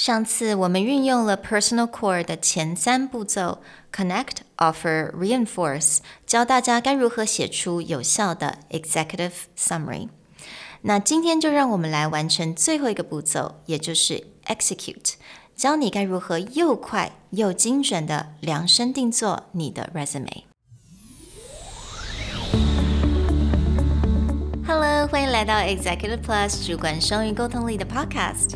上次我们运用了 Personal Core 的前三步骤：Connect、Offer、Reinforce，教大家该如何写出有效的 Executive Summary。那今天就让我们来完成最后一个步骤，也就是 Execute，教你该如何又快又精准的量身定做你的 Resume。Hello，欢迎来到 Executive Plus 主管双语沟通力的 Podcast。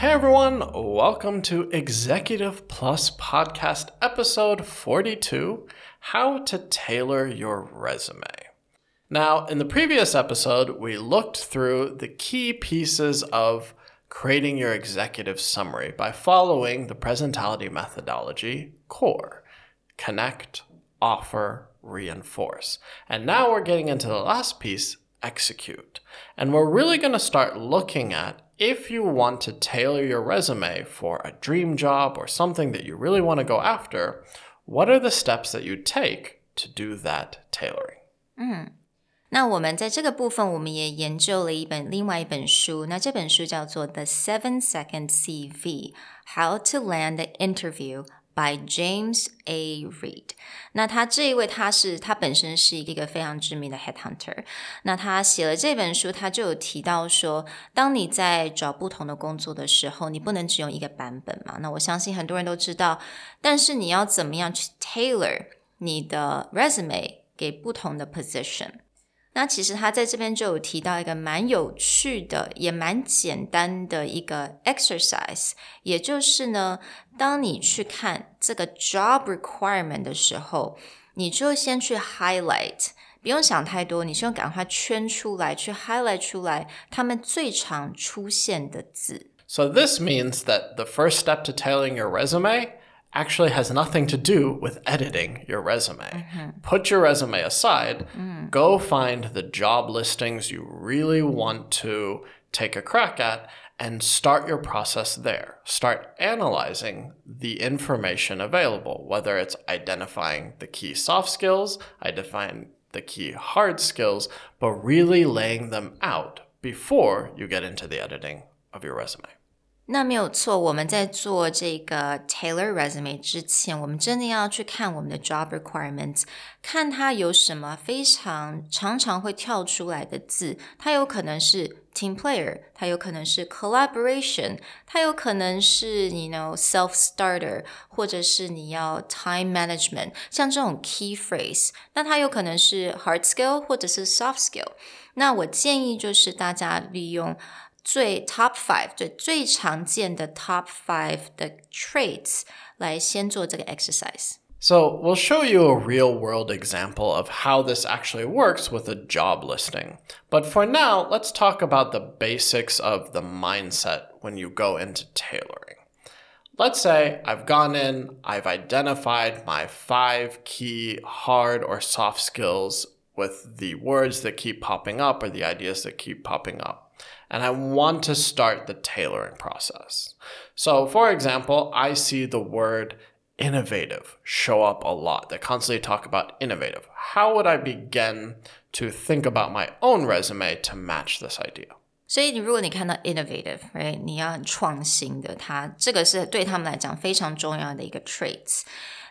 Hey everyone, welcome to Executive Plus Podcast episode 42 How to Tailor Your Resume. Now, in the previous episode, we looked through the key pieces of creating your executive summary by following the presentality methodology core connect, offer, reinforce. And now we're getting into the last piece execute. And we're really going to start looking at if you want to tailor your resume for a dream job or something that you really want to go after, what are the steps that you take to do that tailoring? 嗯，那我们在这个部分，我们也研究了一本另外一本书，那这本书叫做《The Seven Second CV: How to Land an Interview by James A. Reed。那他这一位，他是他本身是一个非常知名的 headhunter。那他写了这本书，他就有提到说，当你在找不同的工作的时候，你不能只用一个版本嘛。那我相信很多人都知道，但是你要怎么样去 tailor 你的 resume 给不同的 position？那其实他在这边就有提到一个蛮有趣的，也蛮简单的一个 exercise，也就是呢，当你去看这个 job requirement 的时候，你就先去 highlight，不用想太多，你先赶快圈出来，去 highlight 出来他们最常出现的字。So this means that the first step to tailoring your resume actually has nothing to do with editing your resume. Mm-hmm. Put your resume aside, mm. go find the job listings you really want to take a crack at and start your process there. Start analyzing the information available, whether it's identifying the key soft skills, identifying the key hard skills, but really laying them out before you get into the editing of your resume. 那没有错，我们在做这个 Taylor resume 之前，我们真的要去看我们的 job requirements，看它有什么非常常常会跳出来的字。它有可能是 team player，它有可能是 collaboration，它有可能是你 know self starter，或者是你要 time management，像这种 key phrase，那它有可能是 hard skill 或者是 soft skill。那我建议就是大家利用。最 top five 最最常见的 top five 的 traits 来先做这个 exercise。So, we'll show you a real world example of how this actually works with a job listing. But for now, let's talk about the basics of the mindset when you go into tailoring. Let's say I've gone in, I've identified my five key hard or soft skills with the words that keep popping up or the ideas that keep popping up and I want to start the tailoring process. So, for example, I see the word innovative show up a lot. They constantly talk about innovative. How would I begin to think about my own resume to match this idea? 所以，你如果你看到 innovative，right，你要很创新的，它这个是对他们来讲非常重要的一个 traits。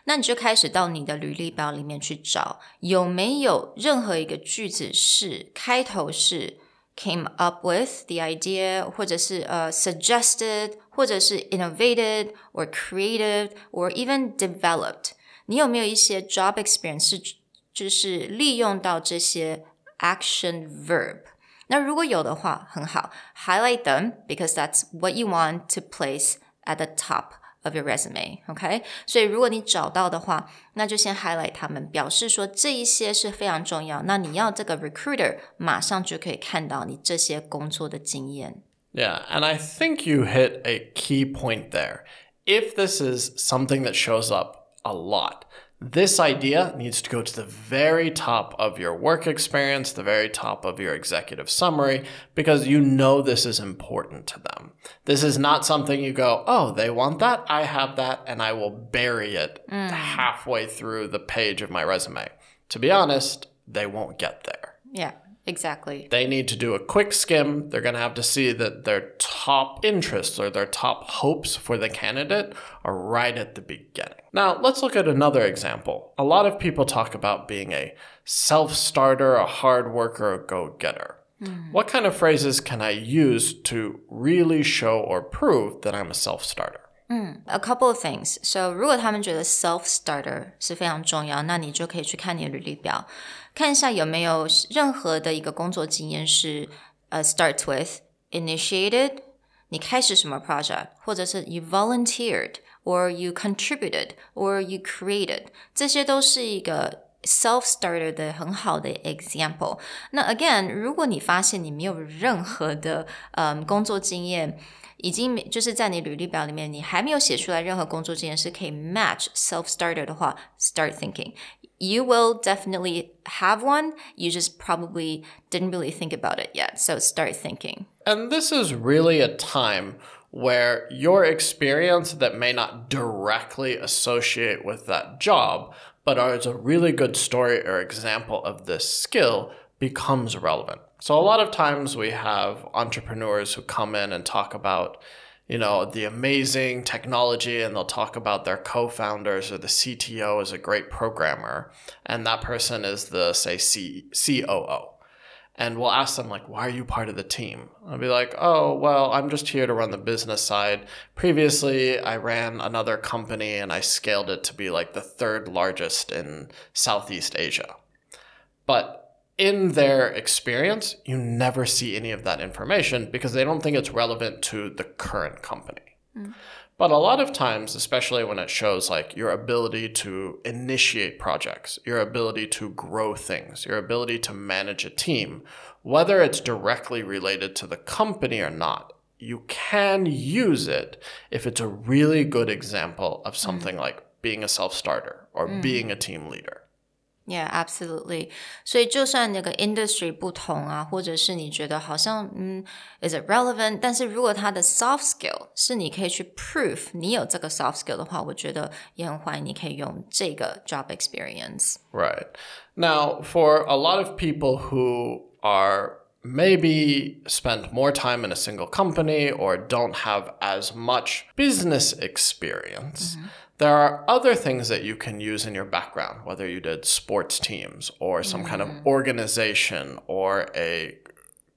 那你就开始到你的履历表里面去找，有没有任何一个句子是开头是 came up with the idea，或者是呃、uh, suggested，或者是 innovated or creative or even developed。你有没有一些 job experience 是就是利用到这些 action verb。那如果有的话，很好，highlight them because that's what you want to place at the top of your resume. OK，所以如果你找到的话，那就先 highlight 他们，表示说这一些是非常重要。那你要这个 recruiter 马上就可以看到你这些工作的经验。Yeah, and I think you hit a key point there. If this is something that shows up a lot, this idea needs to go to the very top of your work experience, the very top of your executive summary, because you know this is important to them. This is not something you go, oh, they want that, I have that, and I will bury it mm. halfway through the page of my resume. To be honest, they won't get there. Yeah. Exactly. They need to do a quick skim. They're going to have to see that their top interests or their top hopes for the candidate are right at the beginning. Now, let's look at another example. A lot of people talk about being a self starter, a hard worker, a go getter. Mm. What kind of phrases can I use to really show or prove that I'm a self starter? 嗯，a couple of things. So 如果他们觉得 self starter 是非常重要，那你就可以去看你的履历表，看一下有没有任何的一个工作经验是呃 starts with initiated，你开始什么 project，或者是 you volunteered or you contributed or you created，这些都是一个 self starter 的很好的 example。那 again，如果你发现你没有任何的嗯工作经验， 已经就是在你履历表里面，你还没有写出来任何工作经验是可以 match self starter 的话，start thinking. You will definitely have one. You just probably didn't really think about it yet. So start thinking. And this is really a time where your experience that may not directly associate with that job, but is a really good story or example of this skill becomes relevant. So a lot of times we have entrepreneurs who come in and talk about, you know, the amazing technology and they'll talk about their co-founders or the CTO is a great programmer and that person is the say C- COO. And we'll ask them like, why are you part of the team? I'll be like, oh, well, I'm just here to run the business side. Previously, I ran another company and I scaled it to be like the third largest in Southeast Asia. But in their experience, you never see any of that information because they don't think it's relevant to the current company. Mm. But a lot of times, especially when it shows like your ability to initiate projects, your ability to grow things, your ability to manage a team, whether it's directly related to the company or not, you can use it if it's a really good example of mm. something mm. like being a self starter or mm. being a team leader. Yeah, absolutely. 所以就算那个 industry 不同啊，或者是你觉得好像嗯，is it relevant？但是如果它的 soft skill 是你可以去 prove 你有这个 soft skill 的话，我觉得也很欢迎你可以用这个 job experience. Right. Now, for a lot of people who are maybe spend more time in a single company or don't have as much business experience. Mm -hmm. there are other things that you can use in your background, whether you did sports teams or some mm. kind of mm. organization or a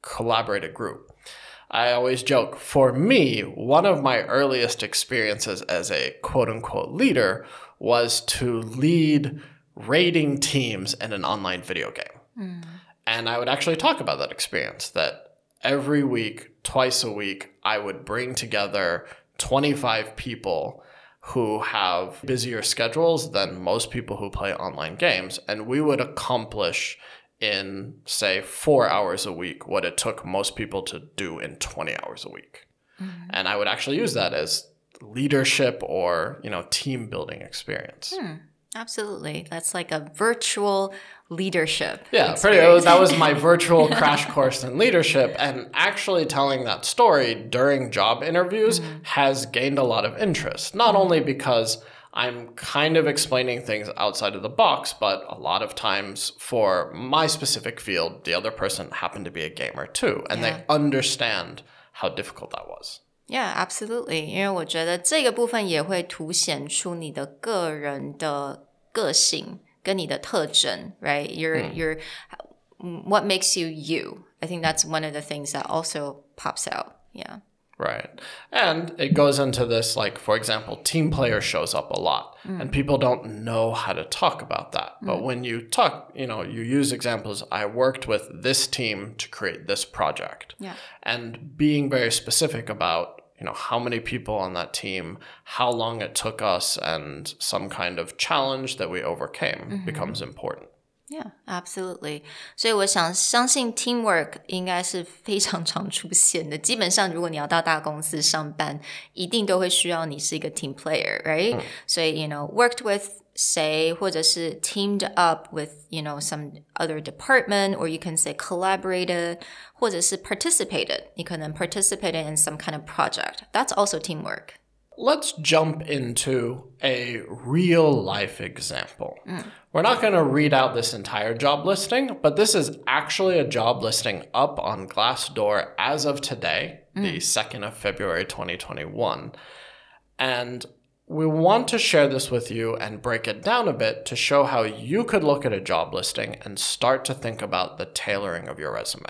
collaborative group. I always joke, for me, one of my earliest experiences as a quote unquote leader was to lead raiding teams in an online video game. Mm. And I would actually talk about that experience that every week, twice a week, I would bring together 25 people who have busier schedules than most people who play online games. And we would accomplish in, say, four hours a week what it took most people to do in 20 hours a week. Mm-hmm. And I would actually use that as leadership or, you know, team building experience. Hmm. Absolutely. That's like a virtual leadership. Yeah, pretty, that was my virtual crash course in leadership. And actually telling that story during job interviews mm-hmm. has gained a lot of interest, not mm-hmm. only because I'm kind of explaining things outside of the box, but a lot of times for my specific field, the other person happened to be a gamer too, and yeah. they understand how difficult that was. Yeah, absolutely. 因为我觉得这个部分也会凸显出你的个人的个性跟你的特征，right? Your mm. your what makes you you. I think that's one of the things that also pops out. Yeah. Right. And it goes into this, like, for example, team player shows up a lot and people don't know how to talk about that. But when you talk, you know, you use examples, I worked with this team to create this project. Yeah. And being very specific about, you know, how many people on that team, how long it took us, and some kind of challenge that we overcame becomes important. Yeah, absolutely. 所以我想相信 teamwork 应该是非常常出现的。基本上，如果你要到大公司上班，一定都会需要你是一个 team player，right？、所以 you know worked with 谁，或者是 teamed up with you know some other department, or you can say collaborated，或者是 participated。你可能 participated in some kind of project. That's also teamwork. Let's jump into a real life example. We're not going to read out this entire job listing, but this is actually a job listing up on Glassdoor as of today, the 2nd of February 2021. And we want to share this with you and break it down a bit to show how you could look at a job listing and start to think about the tailoring of your resume.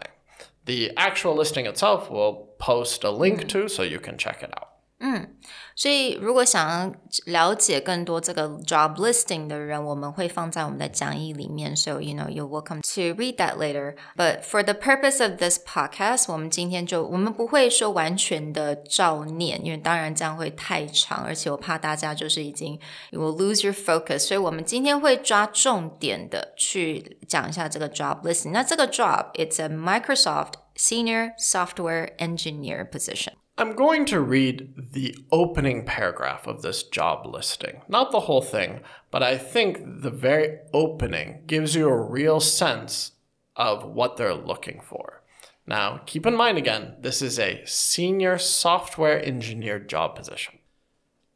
The actual listing itself we'll post a link to so you can check it out. Mm. 所以，如果想要了解更多这个 job listing 的人，我们会放在我们的讲义里面。So you know you're welcome to read that later. But for the purpose of this podcast，我们今天就我们不会说完全的照念，因为当然这样会太长，而且我怕大家就是已经 you will lose your focus。所以我们今天会抓重点的去讲一下这个 job listing。那这个 job it's a Microsoft Senior Software Engineer position. I'm going to read the opening paragraph of this job listing. Not the whole thing, but I think the very opening gives you a real sense of what they're looking for. Now, keep in mind again, this is a senior software engineer job position.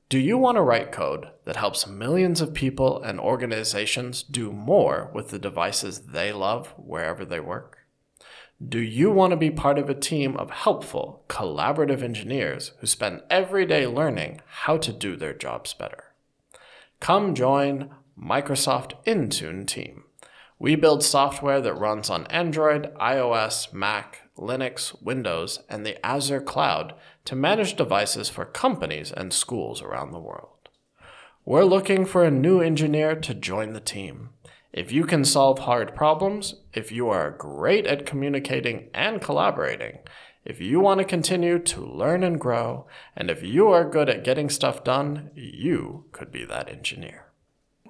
Do you want to write code that helps millions of people and organizations do more with the devices they love wherever they work? Do you want to be part of a team of helpful, collaborative engineers who spend every day learning how to do their jobs better? Come join Microsoft Intune team. We build software that runs on Android, iOS, Mac, Linux, Windows, and the Azure cloud to manage devices for companies and schools around the world. We're looking for a new engineer to join the team. If you can solve hard problems, if you are great at communicating and collaborating, if you want to continue to learn and grow, and if you are good at getting stuff done, you could be that engineer.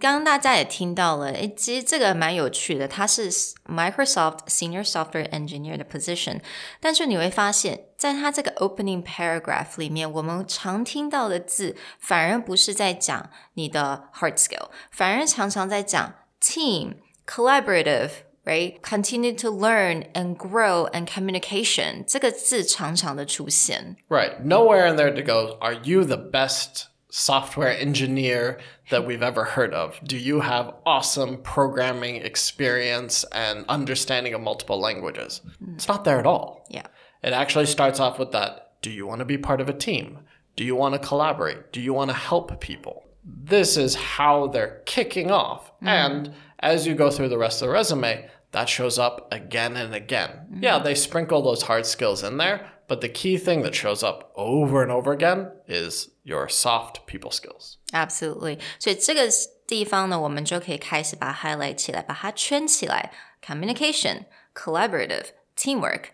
刚刚大家也听到了，诶，其实这个蛮有趣的，它是 Microsoft Senior Software Engineer 的 position，但是你会发现，在它这个 opening paragraph 里面，我们常听到的字，反而不是在讲你的 hard skill，反而常常在讲 team collaborative。Right, continue to learn and grow and communication 这个字常常的出现。 Right. Nowhere in there to go, are you the best software engineer that we've ever heard of? Do you have awesome programming experience and understanding of multiple languages? It's not there at all. Yeah. It actually starts off with that Do you want to be part of a team? Do you want to collaborate? Do you want to help people? This is how they're kicking off. And as you go through the rest of the resume, that shows up again and again. Yeah, they sprinkle those hard skills in there, but the key thing that shows up over and over again is your soft people skills. Absolutely，所以这个地方呢，我们就可以开始把它 highlight 起来，把它圈起来。Communication、collaborative、teamwork，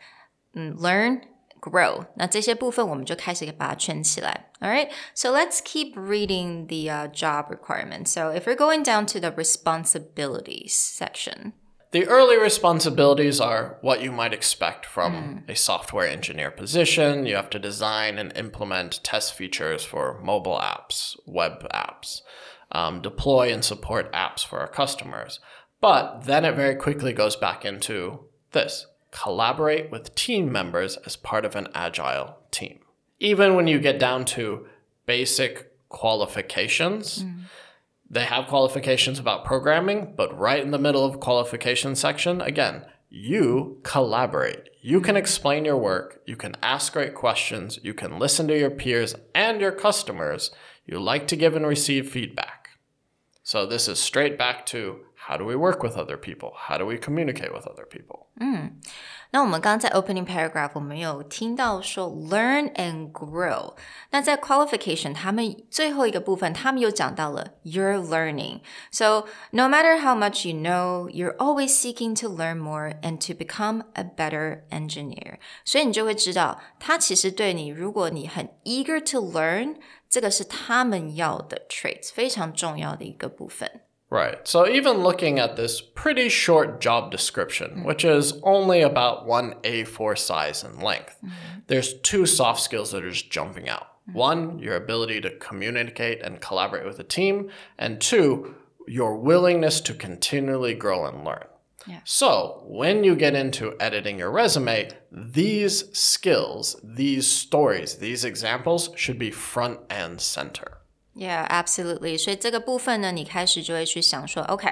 嗯，learn、 grow，那这些部分我们就开始把它圈起来。All right, so let's keep reading the uh, job requirements. So if we're going down to the responsibilities section. The early responsibilities are what you might expect from a software engineer position. You have to design and implement test features for mobile apps, web apps, um, deploy and support apps for our customers. But then it very quickly goes back into this collaborate with team members as part of an agile team. Even when you get down to basic qualifications, they have qualifications about programming, but right in the middle of qualification section, again, you collaborate. You can explain your work, you can ask great questions, you can listen to your peers and your customers. You like to give and receive feedback. So this is straight back to How do we work with other people? How do we communicate with other people? 那我们刚刚在 opening paragraph 我们有听到说 learn and grow。那在 qualification 他们最后一个部分，他们又讲到了 you're learning。So no matter how much you know, you're always seeking to learn more and to become a better engineer。所以你就会知道，他其实对你，如果你很 eager to learn，这个是他们要的 traits，非常重要的一个部分。 Right. So even looking at this pretty short job description, mm-hmm. which is only about one A4 size in length, mm-hmm. there's two soft skills that are just jumping out. Mm-hmm. One, your ability to communicate and collaborate with a team, and two, your willingness to continually grow and learn. Yeah. So, when you get into editing your resume, these skills, these stories, these examples should be front and center. Yeah, absolutely. 所以这个部分呢，你开始就会去想说，OK，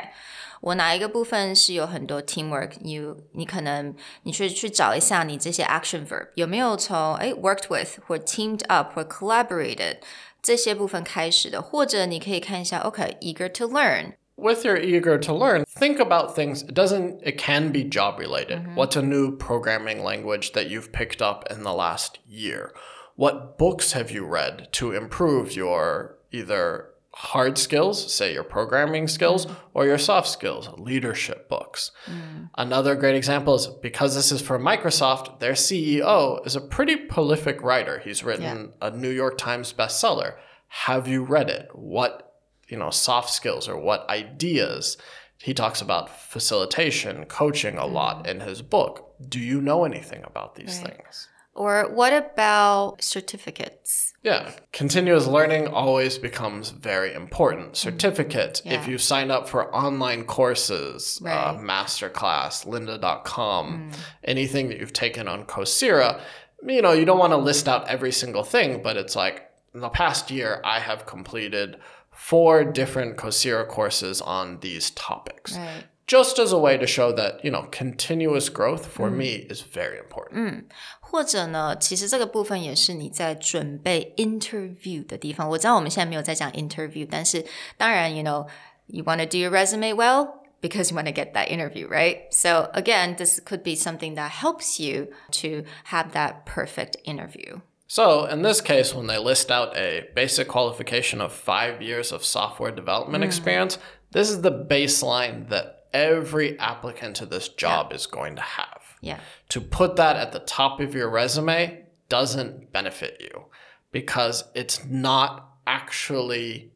我哪一个部分是有很多 teamwork？你你可能你去去找一下你这些 action verb 有没有从哎 worked with 或 teamed up 或 collaborated 这些部分开始的，或者你可以看一下，OK，eager、to learn。 with your eager to learn, think about things. It doesn't, it can be job related. What's a new programming language that you've picked up in the last year? What books have you read to improve your either hard skills, say your programming skills, mm. or your soft skills, leadership books? Mm. Another great example is because this is for Microsoft, their CEO is a pretty prolific writer. He's written a New York Times bestseller. Have you read it? What you know soft skills or what ideas he talks about facilitation coaching a lot mm. in his book do you know anything about these things Or what about certificates? yeah continuous learning always becomes very important. Mm. Certificate if Yeah. you sign up for online courses uh, masterclass lynda.com mm. anything that you've taken on coursera you know you don't want to list out every single thing but it's like in the past year i have completed four different coursera courses on these topics. Right. just as a way to show that you know continuous growth for mm. me is very important 或者呢，其实这个部分也是你在准备 interview 的地方。我知道我们现在没有在讲 interview，但是当然，you know, you want to do your resume well because you want to get that interview, right? So again, this could be something that helps you to have that perfect interview. So, in this case, when they list out a basic qualification of five years of software development experience, this is the baseline that every applicant to this job is going to have. Yeah. To put that at the top of your resume doesn't benefit you because it's not actually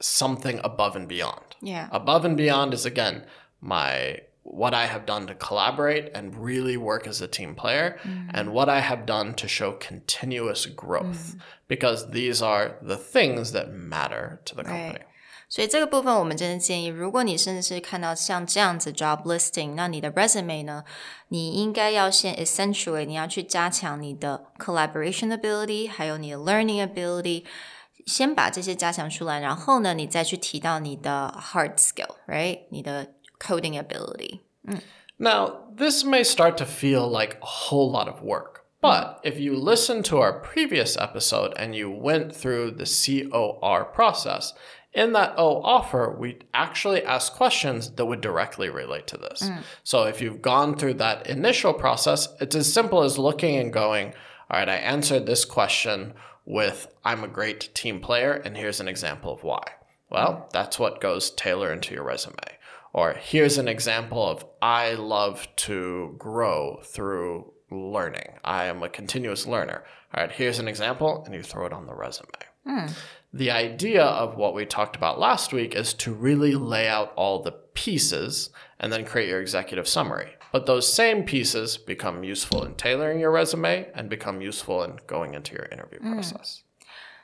something above and beyond. Yeah. Above and beyond is again my what I have done to collaborate and really work as a team player mm-hmm. and what I have done to show continuous growth mm-hmm. because these are the things that matter to the company. 所以这个部分，我们真的建议，如果你甚至是看到像这样子 job listing，那你的 resume 呢，你应该要先 essentially 你要去加强你的 collaboration ability，还有你的 learning ability，先把这些加强出来，然后呢，你再去提到你的 hard skill，right？你的 coding ability。 Now, this may start to feel like a whole lot of work, but if you listen to our previous episode and you went through the COR process, in that O offer, we actually ask questions that would directly relate to this. Mm. So if you've gone through that initial process, it's as simple as looking and going, all right, I answered this question with I'm a great team player, and here's an example of why. Well, mm. that's what goes Taylor into your resume. Or here's an example of I love to grow through learning. I am a continuous learner. All right, here's an example, and you throw it on the resume. The idea of what we talked about last week is to really lay out all the pieces and then create your executive summary. But those same pieces become useful in tailoring your resume and become useful in going into your interview process.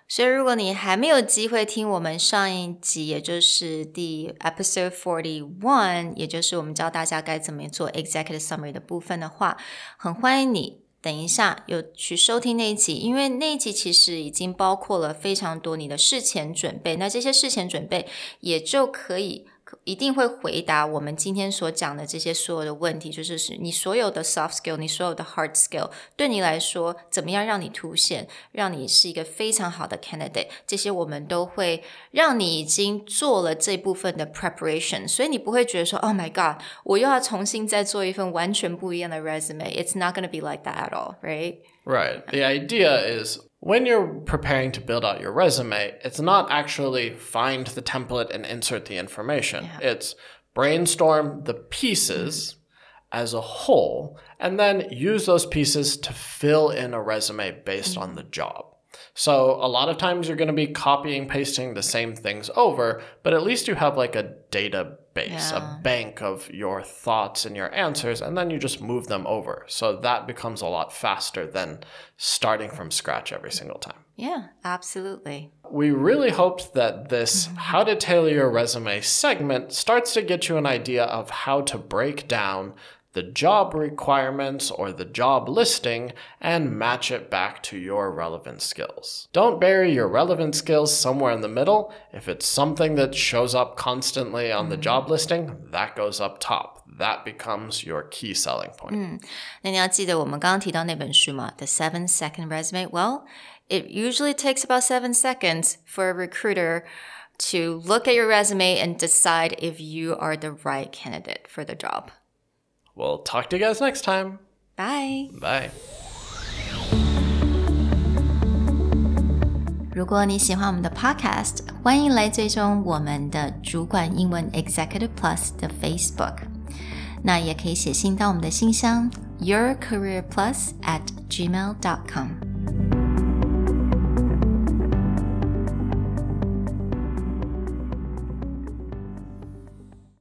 所以，如果你还没有机会听我们上一集，也就是第 episode forty one，也就是我们教大家该怎么做 executive summary 的部分的话，很欢迎你 等一下有去收听那一集，因为那一集其实已经包括了非常多你的事前准备，那这些事前准备也就可以。一定会回答我们今天所讲的这些所有的问题，就是是你所有的 soft skill，你所有的 hard skill，对你来说怎么样让你凸显，让你是一个非常好的 candidate，这些我们都会让你已经做了这部分的 preparation，所以你不会觉得说，Oh my God，我又要重新再做一份完全不一样的 resume。It's not going to be like that at all, right? Right. The idea is when you're preparing to build out your resume, it's not actually find the template and insert the information. Yeah. It's brainstorm the pieces as a whole and then use those pieces to fill in a resume based mm-hmm. on the job. So a lot of times you're going to be copying, pasting the same things over, but at least you have like a database, yeah. a bank of your thoughts and your answers, and then you just move them over. So that becomes a lot faster than starting from scratch every single time. Yeah, absolutely. We really hoped that this. How to Tailor Your Resume segment starts to get you an idea of how to break down the job requirements or the job listing and match it back to your relevant skills. Don't bury your relevant skills somewhere in the middle. If it's something that shows up constantly on the job listing, that goes up top. That becomes your key selling point. 嗯，那你要记得我们刚刚提到那本书嘛，The Seven Second Resume. Well, it usually takes about seven seconds for a recruiter to look at your resume and decide if you are the right candidate for the job. We'll talk to you guys next time. Bye. Bye. 如果你喜欢我们的 Podcast，欢迎来追踪我们的主管英文 Executive Plus 的 Facebook。那也可以写信到我们的信箱 yourcareerplus at gmail.com。